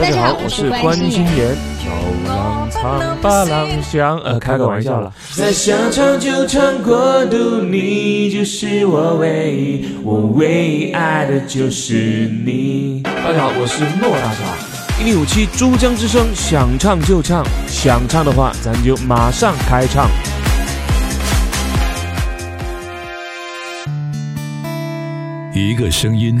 大家好，我是关心妍。走廊唱吧郎香，呃，开个玩笑了。再想唱就唱过度，你就是我唯一，我唯一爱的就是你。大家好，我是诺大侠。一零五七珠江之声，想唱就唱，想唱的话咱就马上开唱。一个声音，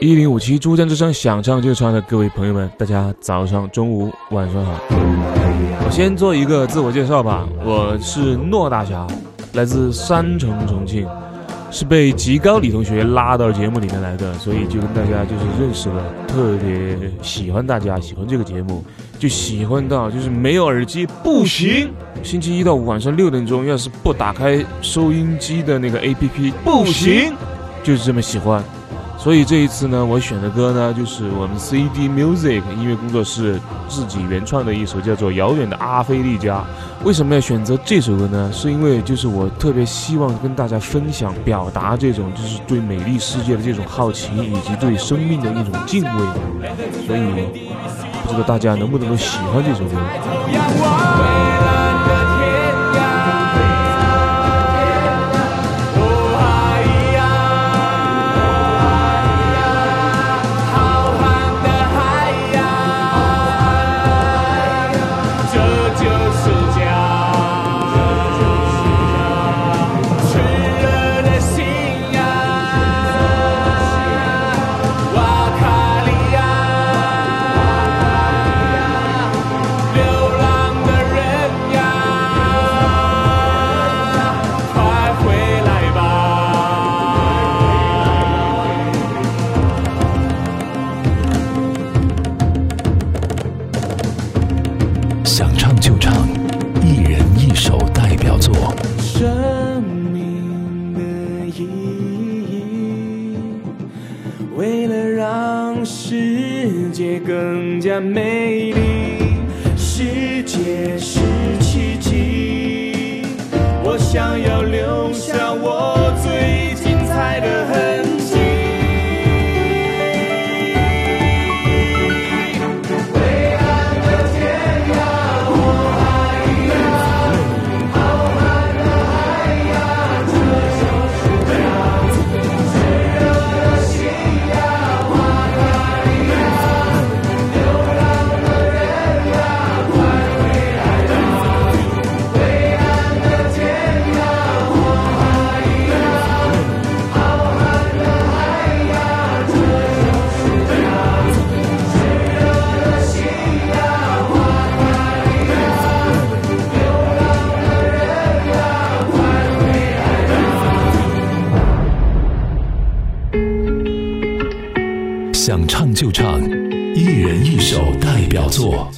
一零五七珠江之声，想唱就唱的各位朋友们，大家早上、中午、晚上好。我先做一个自我介绍吧，我是诺大侠，来自山城重庆，是被极高李同学拉到节目里面来的，所以就跟大家就是认识了，特别喜欢大家，喜欢这个节目，就喜欢到就是没有耳机不行。星期一到五晚上六点钟，要是不打开收音机的那个 APP 不行，就是这么喜欢。所以这一次呢，我选的歌呢，就是我们 CD Music 音乐工作室自己原创的一首叫做《遥远的阿非利加》。为什么要选择这首歌呢？是因为就是我特别希望跟大家分享、表达这种就是对美丽世界的这种好奇，以及对生命的一种敬畏。所以不知道大家能不能够喜欢这首歌。为了让世界更加美丽，世界是奇迹。我想要留下唱就唱，一人一首代表作。